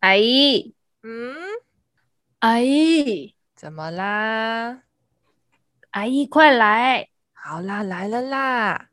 阿姨，嗯，阿姨，怎么啦？阿姨，快来！好啦，来了啦！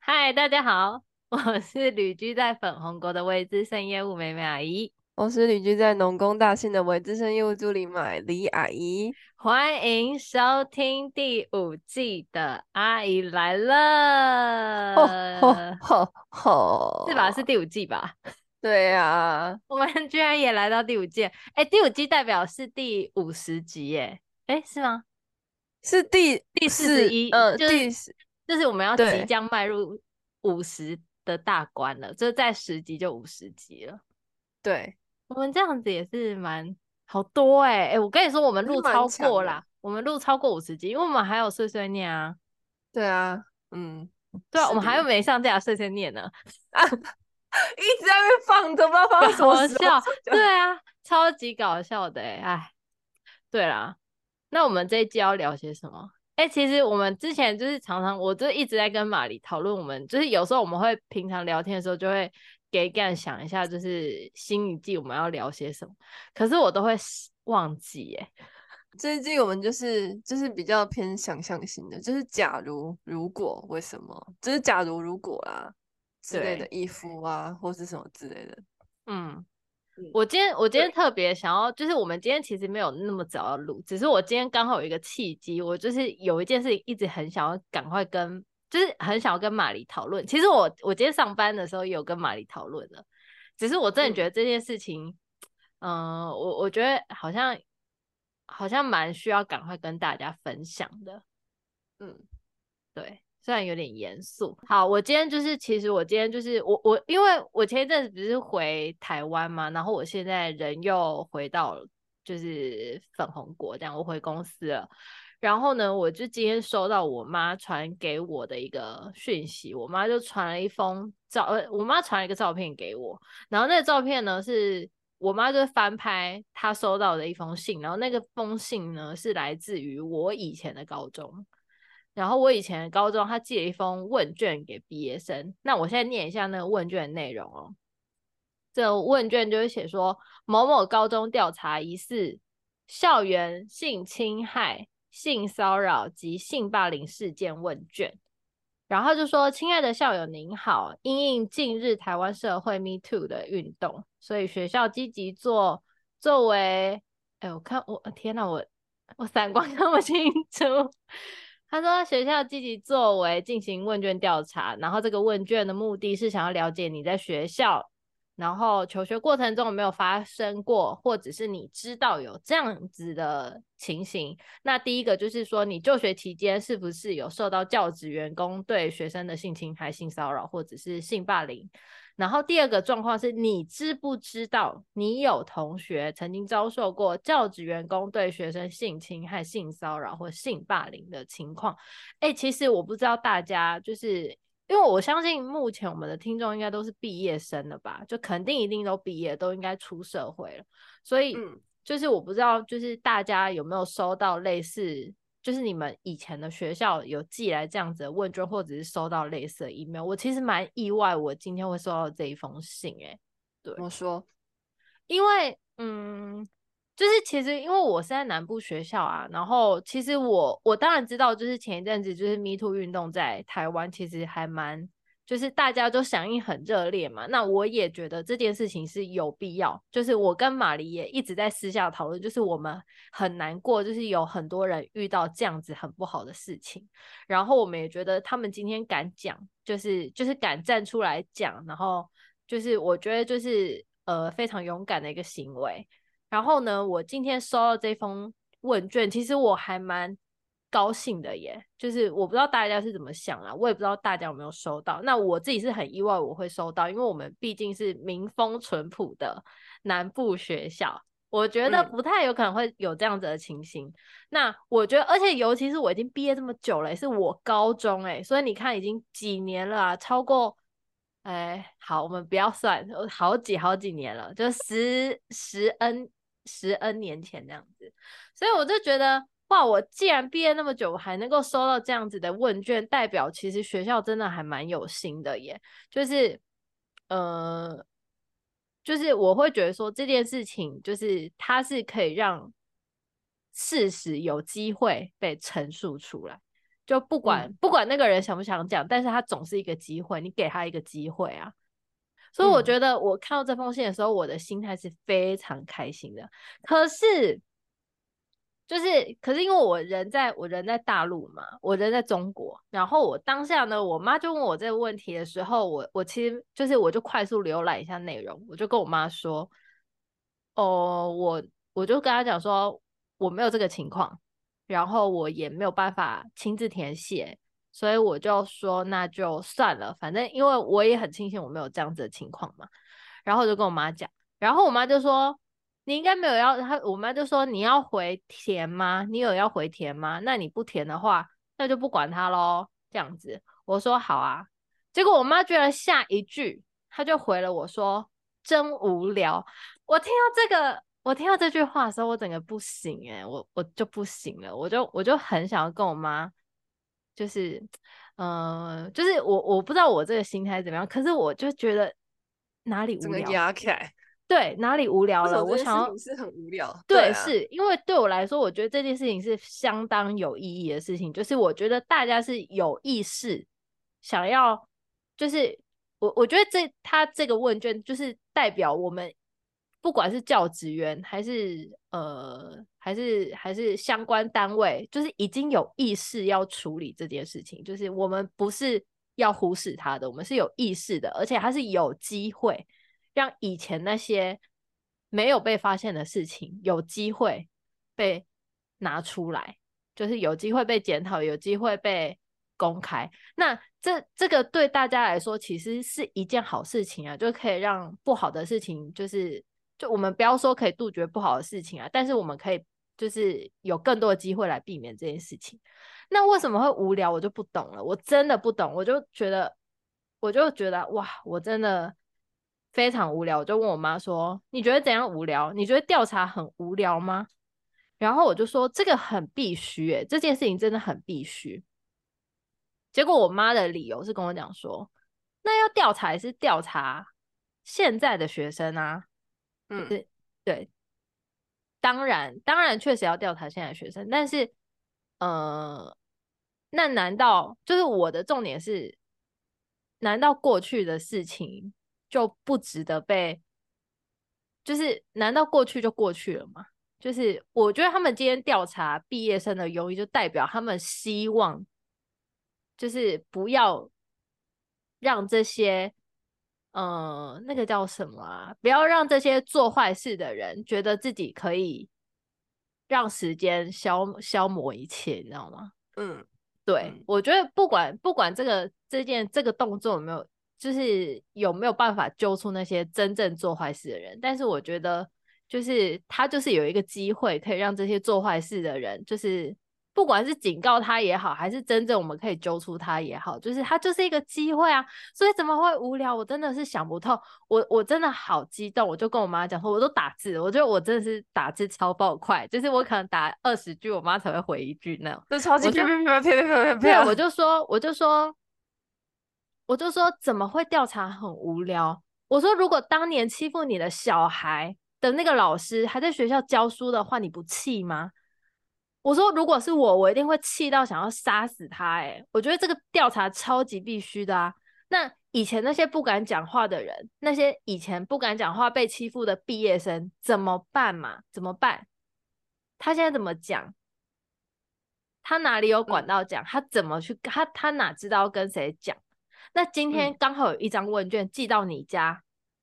嗨，大家好，我是旅居在粉红国的未知深业务美美阿姨。我是旅居在农工大县的韦资深业务助理买李阿姨，欢迎收听第五季的阿姨来了，吼吼吼，是吧？是第五季吧？对呀、啊，我们居然也来到第五季，哎，第五季代表是第五十集耶，哎，是吗？是第第四十一，嗯，就是第就是我们要即将迈入五十的大关了，就是在十集就五十集了，对。我们这样子也是蛮好多哎、欸、哎、欸，我跟你说，我们录超过啦，我们录超过五十集，因为我们还有碎碎念啊。对啊，嗯，对啊，我们还有没上架碎碎念呢，啊，一直在那放，都不知道放什么笑。对啊，超级搞笑的哎、欸，哎，对啦，那我们这一季要聊些什么？哎、欸，其实我们之前就是常常，我就一直在跟马丽讨论，我们就是有时候我们会平常聊天的时候就会。给干想一下，就是新一季我们要聊些什么，可是我都会忘记耶。这一季我们就是就是比较偏想象型的，就是假如如果为什么，就是假如如果啦之类的衣服啊，或是什么之类的。嗯，我今天我今天特别想要，就是我们今天其实没有那么早要录，只是我今天刚好有一个契机，我就是有一件事情一直很想要赶快跟。就是很想要跟玛丽讨论，其实我我今天上班的时候也有跟玛丽讨论了，只是我真的觉得这件事情，嗯，呃、我我觉得好像好像蛮需要赶快跟大家分享的，嗯，对，虽然有点严肃。好，我今天就是其实我今天就是我我因为我前一阵子不是回台湾嘛，然后我现在人又回到就是粉红国这样，我回公司了。然后呢，我就今天收到我妈传给我的一个讯息，我妈就传了一封照，呃，我妈传了一个照片给我，然后那个照片呢，是我妈就翻拍她收到的一封信，然后那个封信呢是来自于我以前的高中，然后我以前的高中她寄了一封问卷给毕业生，那我现在念一下那个问卷的内容哦，这问卷就是写说某某高中调查疑似校园性侵害。性骚扰及性霸凌事件问卷，然后就说：“亲爱的校友您好，因应近日台湾社会 Me Too 的运动，所以学校积极做作为……哎，我看我天哪，我我散光 看不清楚。他说学校积极作为进行问卷调查，然后这个问卷的目的是想要了解你在学校。”然后求学过程中有没有发生过，或者是你知道有这样子的情形？那第一个就是说，你就学期间是不是有受到教职员工对学生的性侵害、性骚扰或者是性霸凌？然后第二个状况是你知不知道你有同学曾经遭受过教职员工对学生性侵害、性骚扰或性霸凌的情况？哎，其实我不知道大家就是。因为我相信目前我们的听众应该都是毕业生了吧，就肯定一定都毕业，都应该出社会了。所以，就是我不知道，就是大家有没有收到类似，就是你们以前的学校有寄来这样子的问卷，或者是收到类似的 email。我其实蛮意外，我今天会收到这一封信。诶，对，我说，因为，嗯。就是其实因为我是在南部学校啊，然后其实我我当然知道，就是前一阵子就是 Me Too 运动在台湾其实还蛮，就是大家都响应很热烈嘛。那我也觉得这件事情是有必要，就是我跟马里也一直在私下讨论，就是我们很难过，就是有很多人遇到这样子很不好的事情，然后我们也觉得他们今天敢讲，就是就是敢站出来讲，然后就是我觉得就是呃非常勇敢的一个行为。然后呢，我今天收到这封问卷，其实我还蛮高兴的耶。就是我不知道大家是怎么想啦，我也不知道大家有没有收到。那我自己是很意外我会收到，因为我们毕竟是民风淳朴的南部学校，我觉得不太有可能会有这样子的情形。嗯、那我觉得，而且尤其是我已经毕业这么久了，是我高中诶，所以你看已经几年了啊，超过。哎，好，我们不要算，好几好几年了，就十十 N。十 N 年前那样子，所以我就觉得哇，我既然毕业那么久，还能够收到这样子的问卷，代表其实学校真的还蛮有心的耶。就是，呃，就是我会觉得说这件事情，就是它是可以让事实有机会被陈述出来。就不管、嗯、不管那个人想不想讲，但是他总是一个机会，你给他一个机会啊。所以我觉得我看到这封信的时候，嗯、我的心态是非常开心的。可是，就是可是因为我人在我人在大陆嘛，我人在中国，然后我当下呢，我妈就问我这个问题的时候，我我其实就是我就快速浏览一下内容，我就跟我妈说，哦，我我就跟她讲说我没有这个情况。然后我也没有办法亲自填写，所以我就说那就算了，反正因为我也很庆幸我没有这样子的情况嘛。然后我就跟我妈讲，然后我妈就说你应该没有要，她我妈就说你要回填吗？你有要回填吗？那你不填的话，那就不管他喽。这样子，我说好啊。结果我妈居然下一句，她就回了我说真无聊。我听到这个。我听到这句话的时候，我整个不行诶、我我就不行了，我就我就很想要跟我妈，就是，嗯、呃，就是我我不知道我这个心态怎么样，可是我就觉得哪里无聊，对，哪里无聊了，我想要是很无聊，对，是因为对我来说，我觉得这件事情是相当有意义的事情，就是我觉得大家是有意识想要，就是我我觉得这他这个问卷就是代表我们。不管是教职员还是呃还是还是相关单位，就是已经有意识要处理这件事情，就是我们不是要忽视它的，我们是有意识的，而且它是有机会让以前那些没有被发现的事情有机会被拿出来，就是有机会被检讨，有机会被公开。那这这个对大家来说其实是一件好事情啊，就可以让不好的事情就是。就我们不要说可以杜绝不好的事情啊，但是我们可以就是有更多的机会来避免这件事情。那为什么会无聊？我就不懂了，我真的不懂。我就觉得，我就觉得哇，我真的非常无聊。我就问我妈说：“你觉得怎样无聊？你觉得调查很无聊吗？”然后我就说：“这个很必须，诶，这件事情真的很必须。”结果我妈的理由是跟我讲说：“那要调查也是调查现在的学生啊。”嗯，对，当然，当然确实要调查现在学生，但是，呃，那难道就是我的重点是，难道过去的事情就不值得被？就是难道过去就过去了吗？就是我觉得他们今天调查毕业生的犹豫，就代表他们希望，就是不要让这些。嗯、呃，那个叫什么啊？不要让这些做坏事的人觉得自己可以让时间消消磨一切，你知道吗？嗯，对，嗯、我觉得不管不管这个这件这个动作有没有，就是有没有办法揪出那些真正做坏事的人，但是我觉得就是他就是有一个机会可以让这些做坏事的人就是。不管是警告他也好，还是真正我们可以揪出他也好，就是他就是一个机会啊，所以怎么会无聊？我真的是想不透。我我真的好激动，我就跟我妈讲说，我都打字，我觉得我真的是打字超爆快，就是我可能打二十句，我妈才会回一句那样。这超级漂亮漂亮漂亮对，我就说，我就说，我就说，怎么会调查很无聊？我说，如果当年欺负你的小孩的那个老师还在学校教书的话，你不气吗？我说，如果是我，我一定会气到想要杀死他。哎，我觉得这个调查超级必须的啊。那以前那些不敢讲话的人，那些以前不敢讲话被欺负的毕业生怎么办嘛？怎么办？他现在怎么讲？他哪里有管道讲？他怎么去？他他哪知道跟谁讲？那今天刚好有一张问卷寄到你家，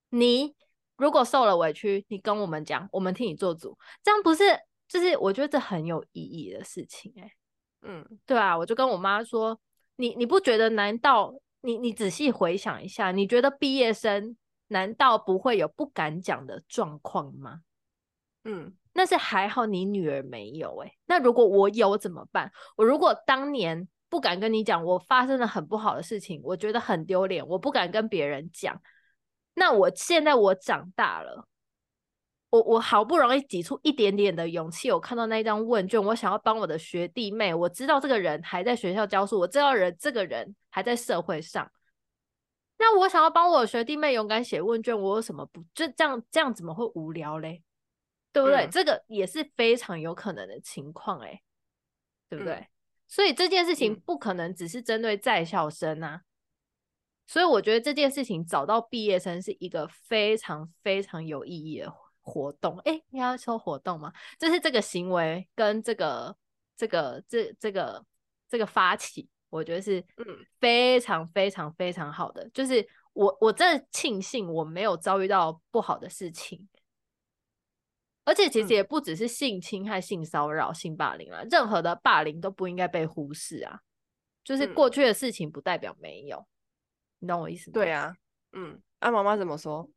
你如果受了委屈，你跟我们讲，我们替你做主，这样不是？就是我觉得这很有意义的事情，欸，哎，嗯，对啊，我就跟我妈说，你你不觉得？难道你你仔细回想一下，你觉得毕业生难道不会有不敢讲的状况吗？嗯，那是还好你女儿没有，欸，哎，那如果我有怎么办？我如果当年不敢跟你讲，我发生了很不好的事情，我觉得很丢脸，我不敢跟别人讲，那我现在我长大了。我我好不容易挤出一点点的勇气，我看到那张问卷，我想要帮我的学弟妹，我知道这个人还在学校教书，我知道人这个人还在社会上，那我想要帮我的学弟妹勇敢写问卷，我有什么不就这样这样怎么会无聊嘞？对不对？嗯、这个也是非常有可能的情况哎，对不对？嗯、所以这件事情不可能只是针对在校生啊。所以我觉得这件事情找到毕业生是一个非常非常有意义的活动。哎，你要说活动吗？就是这个行为跟这个这个这这个这个发起，我觉得是嗯非常非常非常好的。就是我我真的庆幸我没有遭遇到不好的事情，而且其实也不只是性侵害、性骚扰、性霸凌啊，任何的霸凌都不应该被忽视啊。就是过去的事情不代表没有。你懂我意思吗？对啊，嗯，啊，妈妈怎么说？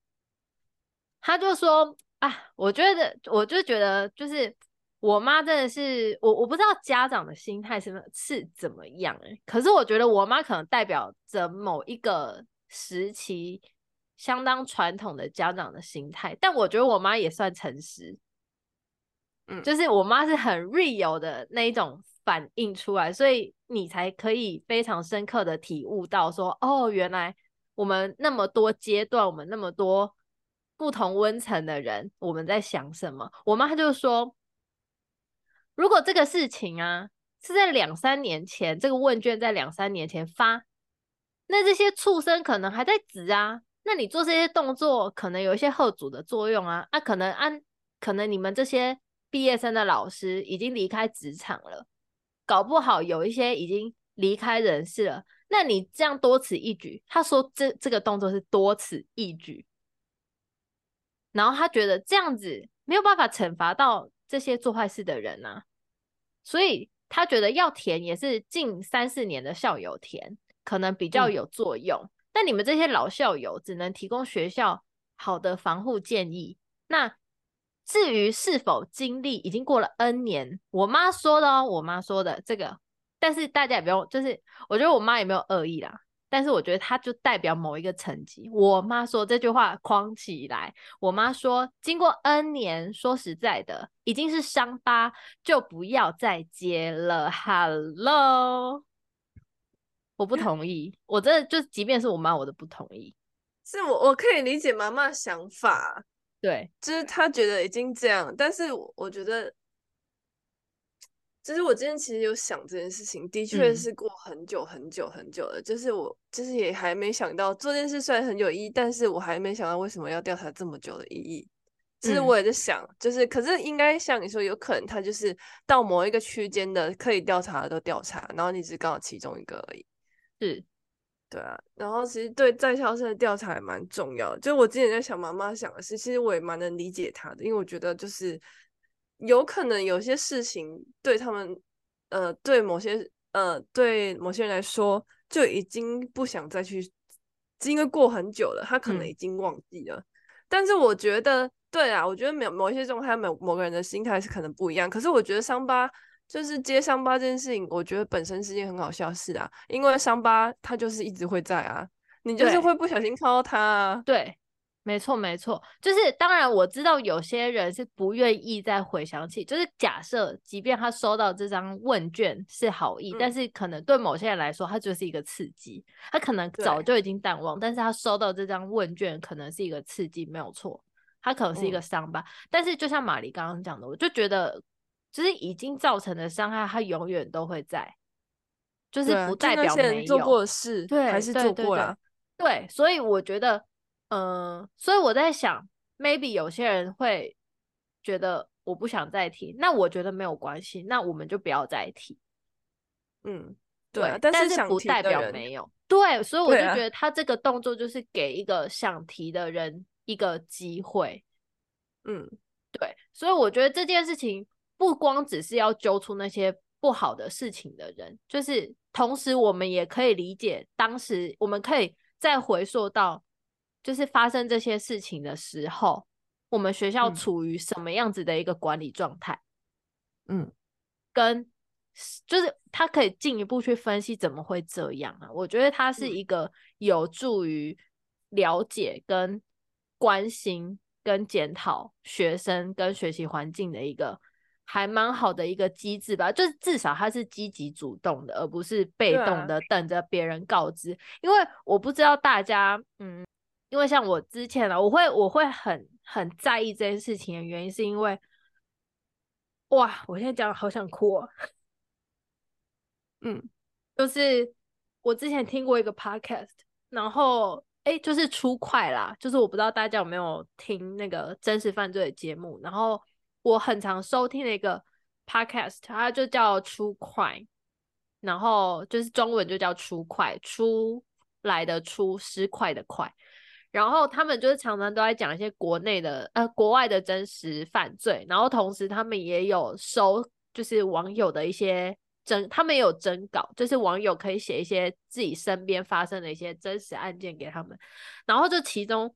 他就说啊，我觉得，我就觉得，就是我妈真的是我，我不知道家长的心态是是怎么样哎、欸，可是我觉得我妈可能代表着某一个时期相当传统的家长的心态，但我觉得我妈也算诚实，嗯，就是我妈是很 real 的那一种。反应出来，所以你才可以非常深刻的体悟到说，哦，原来我们那么多阶段，我们那么多不同温层的人，我们在想什么？我妈就说，如果这个事情啊是在两三年前，这个问卷在两三年前发，那这些畜生可能还在职啊，那你做这些动作可能有一些后主的作用啊，啊，可能按可能你们这些毕业生的老师已经离开职场了。搞不好有一些已经离开人世了，那你这样多此一举。他说这这个动作是多此一举，然后他觉得这样子没有办法惩罚到这些做坏事的人啊，所以他觉得要填也是近三四年的校友填，可能比较有作用。嗯、但你们这些老校友只能提供学校好的防护建议，那。至于是否经历，已经过了 N 年，我妈说的哦，我妈说的这个，但是大家也不用，就是我觉得我妈也没有恶意啦，但是我觉得它就代表某一个层级。我妈说这句话框起来，我妈说经过 N 年，说实在的，已经是伤疤，就不要再接了。Hello，我不同意，我真的就即便是我妈，我都不同意。是我我可以理解妈妈想法。对，就是她觉得已经这样，但是我觉得，就是我今天其实有想这件事情，的确是过很久很久很久了。嗯、就是我，就是也还没想到做这件事虽然很有意义，但是我还没想到为什么要调查这么久的意义。其实我也在想，嗯、就是可是应该像你说，有可能他就是到某一个区间的可以调查的都调查，然后你只刚好其中一个而已。是。对啊，然后其实对在校生的调查也蛮重要的。就我之前在想，妈妈想的是，其实我也蛮能理解她的，因为我觉得就是有可能有些事情对他们，呃，对某些呃对某些人来说就已经不想再去，因为过很久了，他可能已经忘记了。嗯、但是我觉得，对啊，我觉得某某一些状态，某某个人的心态是可能不一样。可是我觉得伤疤。就是接伤疤这件事情，我觉得本身是件很好笑的事啊，因为伤疤它就是一直会在啊，你就是会不小心看到它啊。对，没错没错，就是当然我知道有些人是不愿意再回想起，就是假设即便他收到这张问卷是好意，嗯、但是可能对某些人来说，他就是一个刺激，他可能早就已经淡忘，但是他收到这张问卷可能是一个刺激，没有错，他可能是一个伤疤，嗯、但是就像玛丽刚刚讲的，我就觉得。就是已经造成的伤害，他永远都会在，就是不代表没有做过的事，对，还是做过了。对，所以我觉得，嗯、呃，所以我在想，maybe 有些人会觉得我不想再提，那我觉得没有关系，那我们就不要再提。嗯，对，对但是不代表没有。对，所以我就觉得他这个动作就是给一个想提的人一个机会。嗯，对，所以我觉得这件事情。不光只是要揪出那些不好的事情的人，就是同时我们也可以理解，当时我们可以再回溯到，就是发生这些事情的时候，我们学校处于什么样子的一个管理状态，嗯，跟就是他可以进一步去分析怎么会这样啊？我觉得他是一个有助于了解跟关心。跟检讨学生跟学习环境的一个还蛮好的一个机制吧，就是至少他是积极主动的，而不是被动的等着别人告知。啊、因为我不知道大家，嗯，因为像我之前呢，我会我会很很在意这件事情的原因，是因为，哇，我现在讲好想哭啊，嗯，就是我之前听过一个 podcast，然后。哎，就是 True Crime 啦，就是我不知道大家有没有听那个真实犯罪的节目，然后我很常收听的一个 podcast，它就叫 True Crime，然后就是中文就叫出快，出来的出，失快的快，然后他们就是常常都在讲一些国内的呃国外的真实犯罪，然后同时他们也有收就是网友的一些。征他们也有征稿，就是网友可以写一些自己身边发生的一些真实案件给他们。然后就其中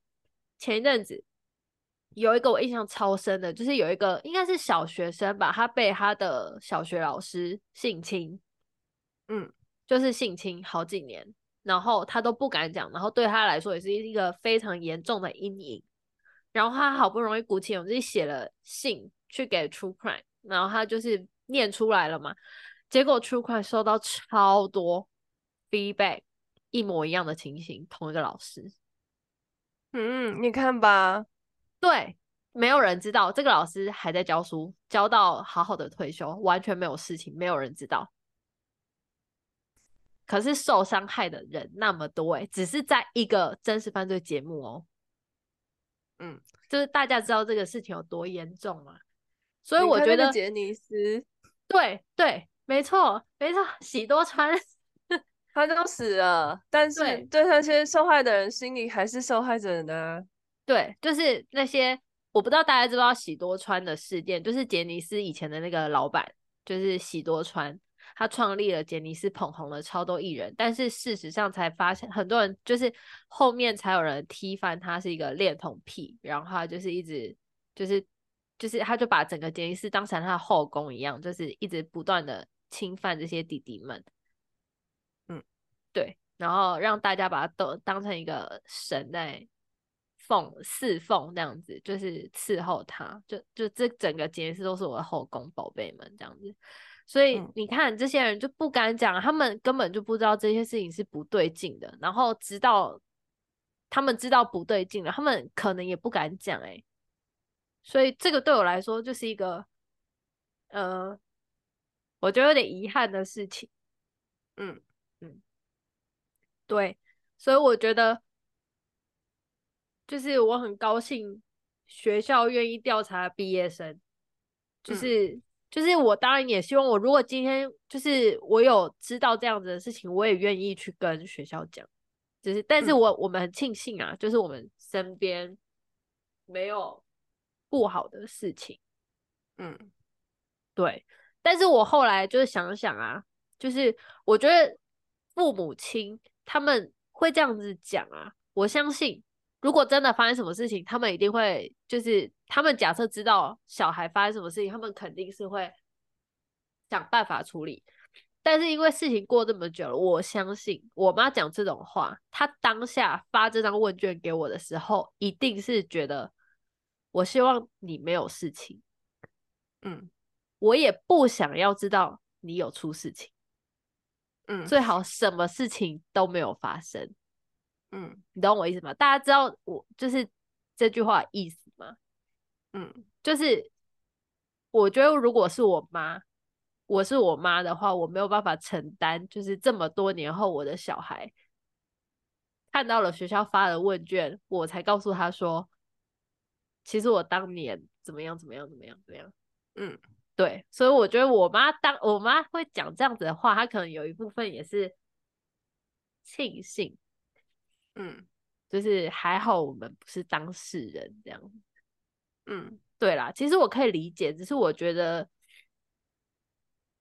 前一阵子有一个我印象超深的，就是有一个应该是小学生吧，他被他的小学老师性侵，嗯，就是性侵好几年，然后他都不敢讲，然后对他来说也是一个非常严重的阴影。然后他好不容易鼓起勇气写了信去给 True Crime，然后他就是念出来了嘛。结果 True Crime 收到超多 feedback，一模一样的情形，同一个老师。嗯，你看吧，对，没有人知道这个老师还在教书，教到好好的退休，完全没有事情，没有人知道。可是受伤害的人那么多，哎，只是在一个真实犯罪节目哦。嗯，就是大家知道这个事情有多严重嘛？所以我觉得杰尼斯，对对。没错，没错，喜多川 他都死了，但是对那些受害的人心里还是受害者呢。对，就是那些我不知道大家知不知道喜多川的事件，就是杰尼斯以前的那个老板，就是喜多川，他创立了杰尼斯，捧红了超多艺人，但是事实上才发现，很多人就是后面才有人踢翻他是一个恋童癖，然后他就是一直就是就是他就把整个杰尼斯当成他的后宫一样，就是一直不断的。侵犯这些弟弟们，嗯，对，然后让大家把他都当成一个神在奉侍奉这样子，就是伺候他，就就这整个杰尼斯都是我的后宫宝贝们这样子，所以你看这些人就不敢讲，他们根本就不知道这些事情是不对劲的，然后直到他们知道不对劲了，他们可能也不敢讲，哎，所以这个对我来说就是一个，呃。我觉得有点遗憾的事情，嗯嗯，对，所以我觉得就是我很高兴学校愿意调查毕业生，就是、嗯、就是我当然也希望我如果今天就是我有知道这样子的事情，我也愿意去跟学校讲，就是但是我、嗯、我们很庆幸啊，就是我们身边没有不好的事情，嗯，对。但是我后来就是想想啊，就是我觉得父母亲他们会这样子讲啊，我相信如果真的发生什么事情，他们一定会就是他们假设知道小孩发生什么事情，他们肯定是会想办法处理。但是因为事情过这么久了，我相信我妈讲这种话，她当下发这张问卷给我的时候，一定是觉得我希望你没有事情，嗯。我也不想要知道你有出事情，嗯，最好什么事情都没有发生，嗯，你懂我意思吗？大家知道我就是这句话意思吗？嗯，就是我觉得如果是我妈，我是我妈的话，我没有办法承担，就是这么多年后我的小孩看到了学校发的问卷，我才告诉他说，其实我当年怎么样怎么样怎么样怎么样，嗯。对，所以我觉得我妈当我妈会讲这样子的话，她可能有一部分也是庆幸，嗯，就是还好我们不是当事人这样，嗯，对啦，其实我可以理解，只是我觉得，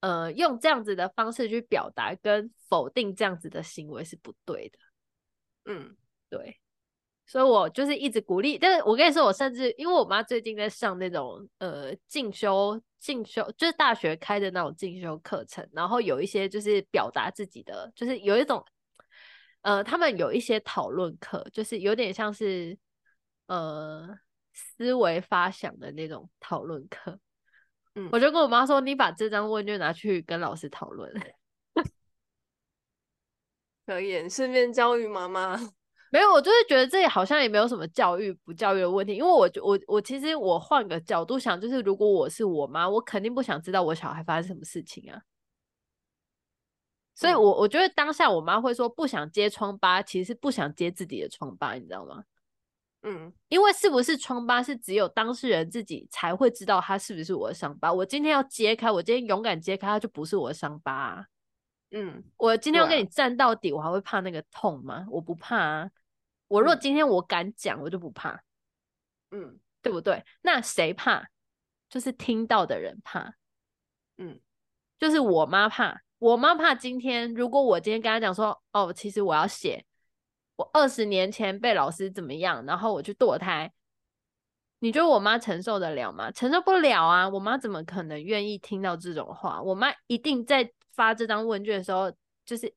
呃，用这样子的方式去表达跟否定这样子的行为是不对的，嗯，对。所以我就是一直鼓励，但是我跟你说，我甚至因为我妈最近在上那种呃进修进修，就是大学开的那种进修课程，然后有一些就是表达自己的，就是有一种呃，他们有一些讨论课，就是有点像是呃思维发想的那种讨论课。嗯，我就跟我妈说，你把这张问卷拿去跟老师讨论。可以，顺便教育妈妈。没有，我就是觉得这里好像也没有什么教育不教育的问题，因为我我我其实我换个角度想，就是如果我是我妈，我肯定不想知道我小孩发生什么事情啊。所以我，我我觉得当下我妈会说不想揭疮疤，其实是不想揭自己的疮疤，你知道吗？嗯，因为是不是疮疤是只有当事人自己才会知道它是不是我的伤疤。我今天要揭开，我今天勇敢揭开，它就不是我的伤疤啊。嗯，我今天要跟你站到底，我还会怕那个痛吗？我不怕啊。我若今天我敢讲，我就不怕，嗯，对不对？那谁怕？就是听到的人怕，嗯，就是我妈怕。我妈怕今天，如果我今天跟她讲说，哦，其实我要写我二十年前被老师怎么样，然后我去堕胎，你觉得我妈承受得了吗？承受不了啊！我妈怎么可能愿意听到这种话？我妈一定在发这张问卷的时候，就是。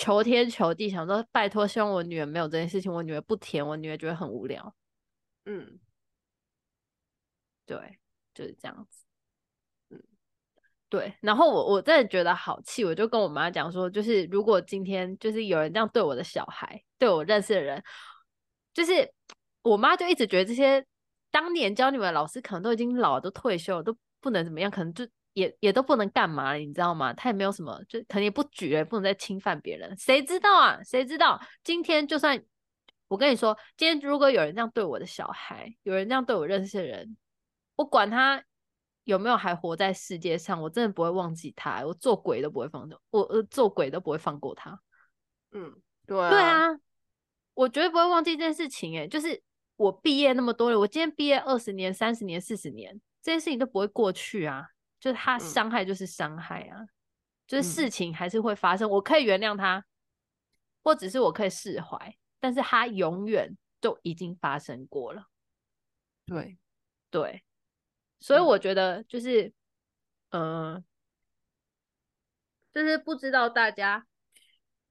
求天求地，想说拜托，希望我女儿没有这件事情。我女儿不填，我女儿觉得很无聊。嗯，对，就是这样子。对。然后我我真的觉得好气，我就跟我妈讲说，就是如果今天就是有人这样对我的小孩，对我认识的人，就是我妈就一直觉得这些当年教你们的老师可能都已经老了，都退休了，都不能怎么样，可能就。也也都不能干嘛了，你知道吗？他也没有什么，就肯定也不举了，不能再侵犯别人。谁知道啊？谁知道？今天就算我跟你说，今天如果有人这样对我的小孩，有人这样对我认识的人，我管他有没有还活在世界上，我真的不会忘记他，我做鬼都不会放我，我做鬼都不会放过他。嗯，对啊，对啊，我绝对不会忘记这件事情。哎，就是我毕业那么多了，我今天毕业二十年、三十年、四十年，这件事情都不会过去啊。就是他伤害就是伤害啊，嗯、就是事情还是会发生。我可以原谅他，或者是我可以释怀，但是他永远都已经发生过了。对对，所以我觉得就是，嗯、呃，就是不知道大家，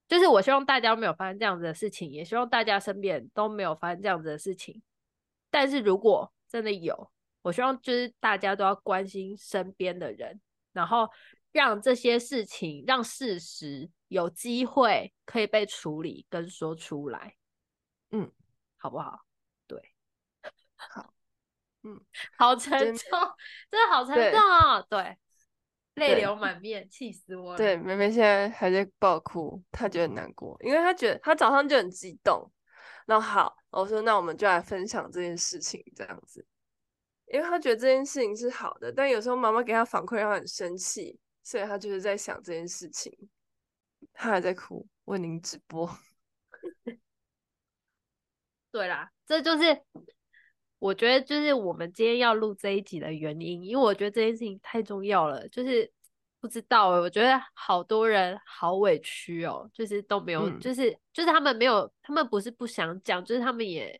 就是我希望大家没有发生这样子的事情，也希望大家身边都没有发生这样子的事情。但是如果真的有，我希望就是大家都要关心身边的人，然后让这些事情、让事实有机会可以被处理跟说出来，嗯，好不好？对，好，嗯，好沉重，真的好沉重哦，对，泪流满面，气死我了。对，妹妹现在还在爆哭，她觉得很难过，因为她觉得她早上就很激动。那好，我说那我们就来分享这件事情，这样子。因为她觉得这件事情是好的，但有时候妈妈给她反馈让她很生气，所以她就是在想这件事情。她还在哭，为您直播。对啦，这就是我觉得就是我们今天要录这一集的原因，因为我觉得这件事情太重要了。就是不知道，我觉得好多人好委屈哦，就是都没有，嗯、就是就是他们没有，他们不是不想讲，就是他们也。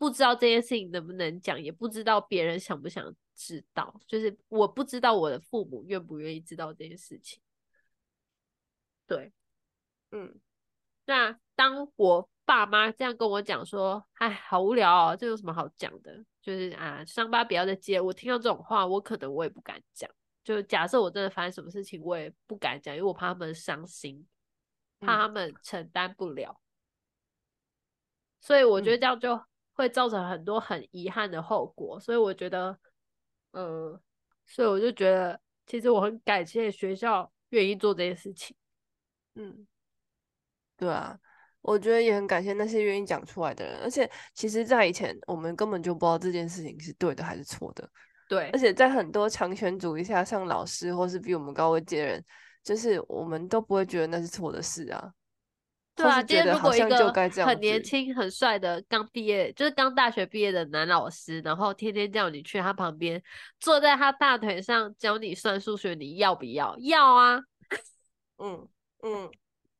不知道这件事情能不能讲，也不知道别人想不想知道。就是我不知道我的父母愿不愿意知道这件事情。对，嗯，那当我爸妈这样跟我讲说：“哎，好无聊哦，这有什么好讲的？就是啊，伤疤不要再揭。”我听到这种话，我可能我也不敢讲。就假设我真的发生什么事情，我也不敢讲，因为我怕他们伤心，怕他们承担不了。嗯。所以我觉得这样就。会造成很多很遗憾的后果，所以我觉得，嗯，所以我就觉得，其实我很感谢学校愿意做这件事情。嗯，对啊，我觉得也很感谢那些愿意讲出来的人。而且，其实，在以前，我们根本就不知道这件事情是对的还是错的。对，而且在很多强权主义下，像老师或是比我们高位阶的人，就是我们都不会觉得那是错的事啊。对啊，今天如果一个很年轻、很帅的刚毕业，就是刚大学毕业的男老师，然后天天叫你去他旁边，坐在他大腿上教你算数学，你要不要？要啊，嗯嗯，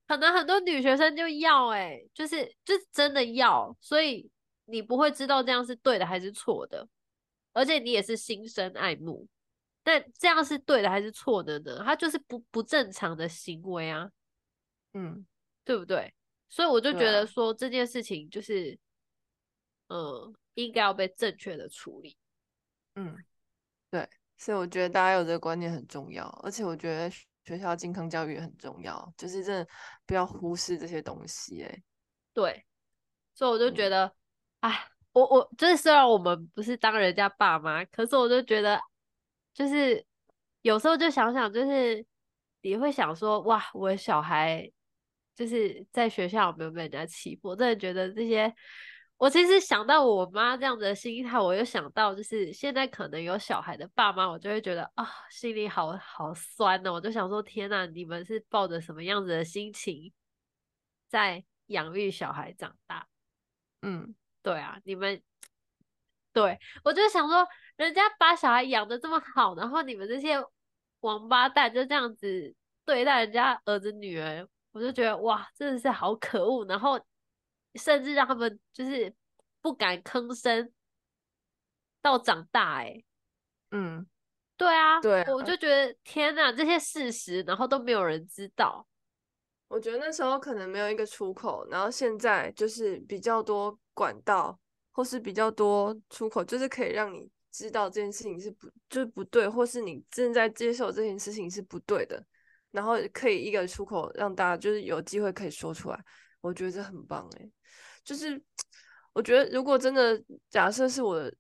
可能很多女学生就要、欸，哎，就是就是真的要，所以你不会知道这样是对的还是错的，而且你也是心生爱慕，但这样是对的还是错的呢？他就是不不正常的行为啊，嗯。对不对？所以我就觉得说这件事情就是，嗯，应该要被正确的处理。嗯，对，所以我觉得大家有这个观念很重要，而且我觉得学校健康教育也很重要，就是真的不要忽视这些东西。哎，对，所以我就觉得，哎、嗯，我我就是虽然我们不是当人家爸妈，可是我就觉得，就是有时候就想想，就是你会想说，哇，我的小孩。就是在学校有没有被人家欺负？我真的觉得这些，我其实想到我妈这样子的心态，我又想到就是现在可能有小孩的爸妈，我就会觉得啊，心里好好酸呢。我就想说，天哪，你们是抱着什么样子的心情在养育小孩长大？嗯，对啊，你们，对，我就想说，人家把小孩养的这么好，然后你们这些王八蛋就这样子对待人家儿子女儿。我就觉得哇，真的是好可恶，然后甚至让他们就是不敢吭声到长大，哎，嗯，对啊，对啊，我就觉得天哪，这些事实，然后都没有人知道。我觉得那时候可能没有一个出口，然后现在就是比较多管道，或是比较多出口，就是可以让你知道这件事情是不就是不对，或是你正在接受这件事情是不对的。然后可以一个出口让大家就是有机会可以说出来，我觉得这很棒诶。就是我觉得如果真的假设是我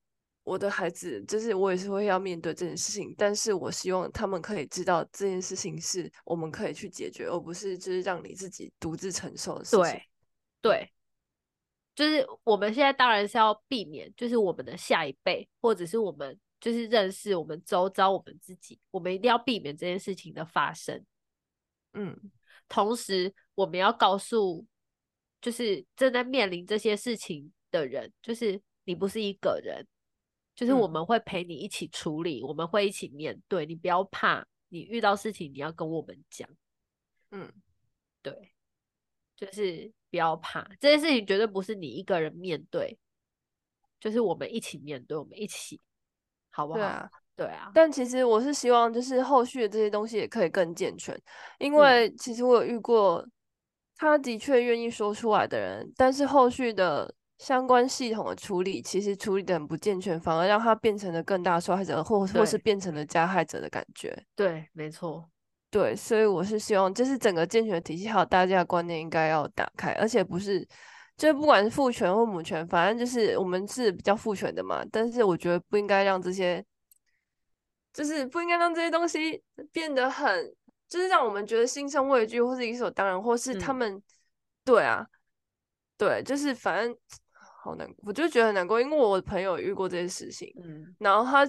我的孩子，就是我也是会要面对这件事情，但是我希望他们可以知道这件事情是我们可以去解决，而不是就是让你自己独自承受的事情。对，对，就是我们现在当然是要避免，就是我们的下一辈或者是我们就是认识我们周遭我们自己，我们一定要避免这件事情的发生。嗯，同时我们要告诉，就是正在面临这些事情的人，就是你不是一个人，就是我们会陪你一起处理，嗯、我们会一起面对，你不要怕，你遇到事情你要跟我们讲，嗯，对，就是不要怕，这件事情绝对不是你一个人面对，就是我们一起面对，我们一起，好不好？对啊。对啊，但其实我是希望，就是后续的这些东西也可以更健全，因为其实我有遇过，他的确愿意说出来的人，但是后续的相关系统的处理，其实处理的很不健全，反而让他变成了更大受害者，或或是变成了加害者的感觉。对，没错，对，所以我是希望，就是整个健全的体系，还有大家的观念应该要打开，而且不是，就不管是父权或母权，反正就是我们是比较父权的嘛，但是我觉得不应该让这些。就是不应该让这些东西变得很，就是让我们觉得心生畏惧，或是理所当然，或是他们，嗯、对啊，对，就是反正好难过，我就觉得很难过，因为我的朋友遇过这些事情，嗯，然后他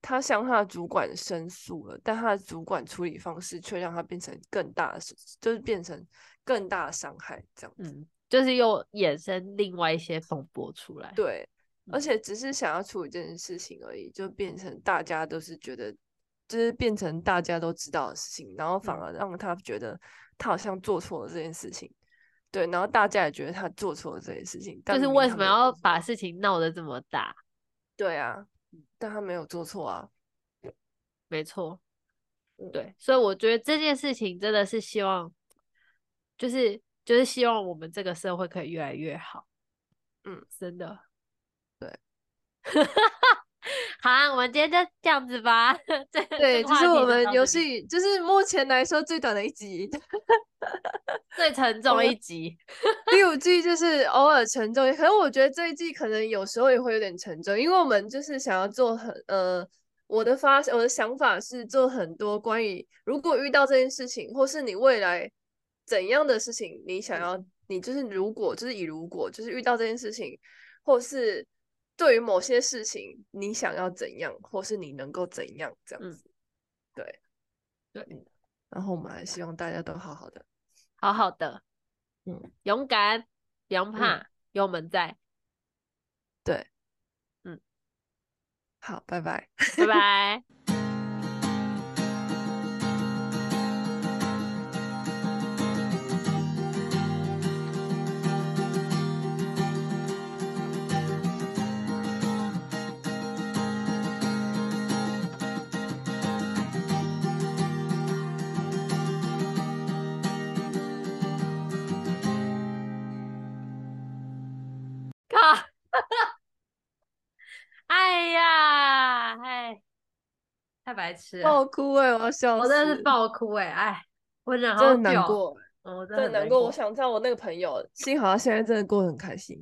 他向他的主管申诉了，但他的主管处理方式却让他变成更大的，就是变成更大的伤害，这样子，嗯，就是又衍生另外一些风波出来，对。而且只是想要处理这件事情而已，就变成大家都是觉得，就是变成大家都知道的事情，然后反而让他觉得他好像做错了这件事情，对，然后大家也觉得他做错了这件事情，就是为什么要把。事情闹得这么大？对啊，但他没有做错啊，没错，对，所以我觉得这件事情真的是希望，就是就是希望我们这个社会可以越来越好，嗯，真的。对，好啊，我们今天就这样子吧。对，就是我们游戏，就是目前来说最短的一集，最沉重的一集。第五季就是偶尔沉重，可是我觉得这一季可能有时候也会有点沉重，因为我们就是想要做很呃，我的发我的想法是做很多关于如果遇到这件事情，或是你未来怎样的事情，你想要你就是如果就是以如果就是遇到这件事情，或是。对于某些事情，你想要怎样，或是你能够怎样，这样子，嗯、对，对。然后我们还希望大家都好好的，好好的，嗯，勇敢，不用怕，嗯、有我们在。对，嗯，好，拜拜，拜拜。太白痴了，爆哭哎、欸！我要笑死，我真的是爆哭哎、欸！哎，我忍好久，真的难过，哦、真的难过。我想知道我那个朋友，幸好他现在真的过得很开心。